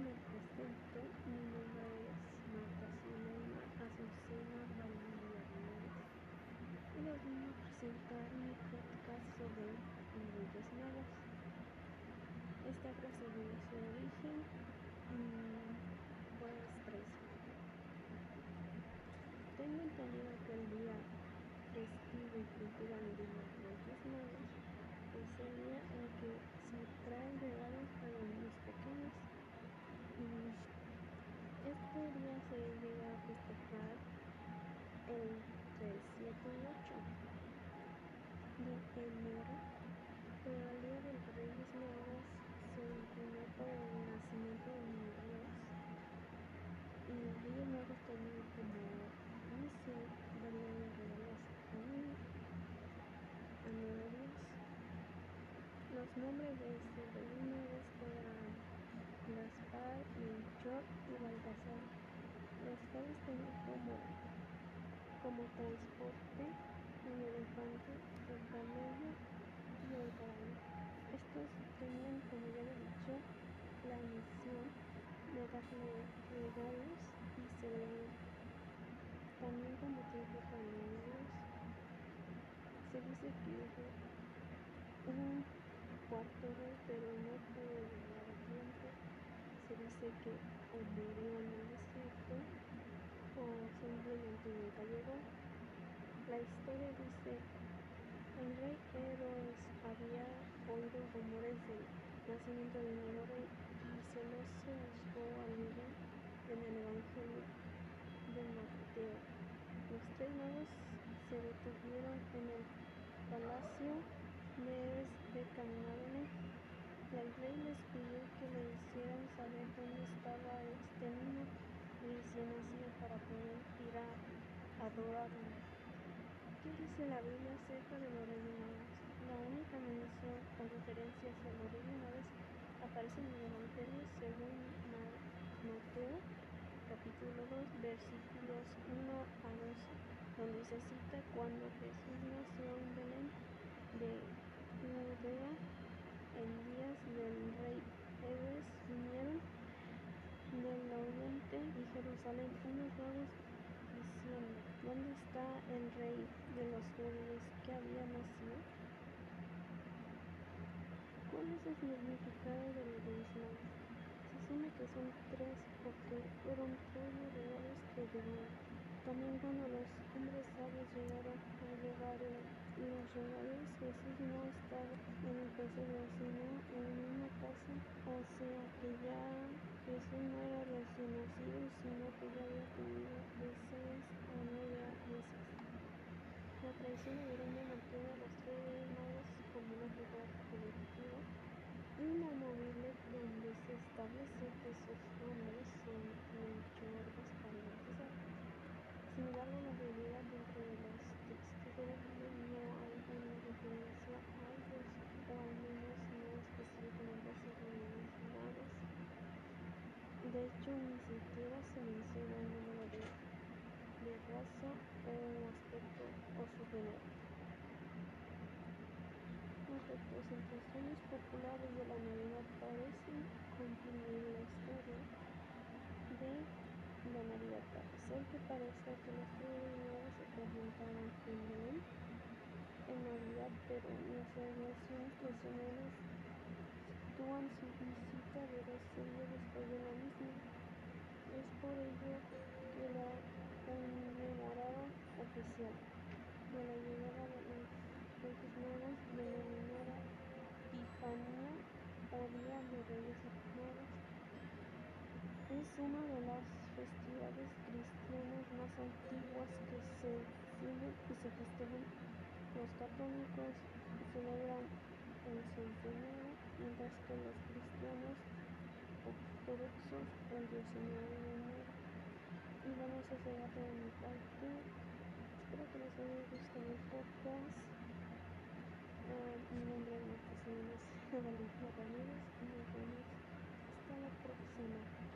me presento, mi nombre es Marta Zulema Azucena Valdivia y les voy a presentar mi podcast sobre Reyes Magos. Esta procedió su origen pues tres. Tengo entendido que el día festivo y cultural de los Reyes Magos es el día en que se traen regalos a los niños pequeños este día se llega a festejar entre el 7 y 8 de enero, el día del Reyes Magos se inclinó por el nacimiento de mi Dios y los Reyes Magos tenían como misión darle regalos a Dios. Los nombres de estos Reyes Magos eran Gaspar, Melchor y Baltasar, los cuales tenían como, como transporte el elefante, el camello y el caballo. Estos tenían, como ya he dicho, la misión de darle regalos y celebrar. También con ellos, se dice que un cuarto rey, pero no pudo llegar a tiempo se dice que o murió en el desierto o simplemente nunca llegó. La historia dice, el rey Herodes había oído rumores del nacimiento de un nuevo rey y celoso buscó a leer en el Evangelio de Mateo. Los tres magos se detuvieron en el palacio de, Cananea el rey les pidió que le hicieran saber dónde estaba este niño recién nacido para poder ir a adorarlo. ¿Qué dice la Biblia acerca de los reyes magos? La única mención o referencia hacia los reyes magos aparece en el Evangelio según Mateo capítulo 2 versículos 1 a 12 donde se cita cuando Jesús nació en Belén de Judea en días del rey Herodes vinieron del oriente y Jerusalén unos magos diciendo, ¿dónde está el rey de los judíos que había nacido? ¿Cuál es el significado de reyes magos? Se asume que son tres porque fueron tres los regalos que llevaron. También cuando los hombres sabios llegaron a llevar los regalos, Jesús no estaba en el pesebre, sino en una casa, o sea que ya Jesús no era recién nacido, sino que ya había tenido de seis a nueve meses. La tradición iberiana mantiene a los tres reyes magos como una figura colectiva inamovible donde se establece que sus nombres son Melchor, Gaspar y Baltasar. Sin embargo, la realidad dentro de los textos de la Biblia no hay una referencia a ellos, o al menos no específicamente a sus magos. De hecho, ni siquiera se menciona el número de, de raza o aspecto o su género. Entre sueños populares de la Navidad parecen cumplir la historia de la Navidad ser que parece que los nuevos se presentaron en Belén en Navidad, pero las su visita Es por ello que la conmemorada oficial de la llegada de los Reyes Magos, denominada Epifanía o Día de Reyes Magos, es una de las festividades cristianas más antiguas que se siguen y se festejan. Los católicos celebran el 6 de enero, mientras que los cristianos ortodoxos el 19 de enero. Y bueno, eso sería todo mi parte. Espero que les haya gustado el podcast. Uh, mi nombre es Marta Ramírez y nos vemos hasta la próxima.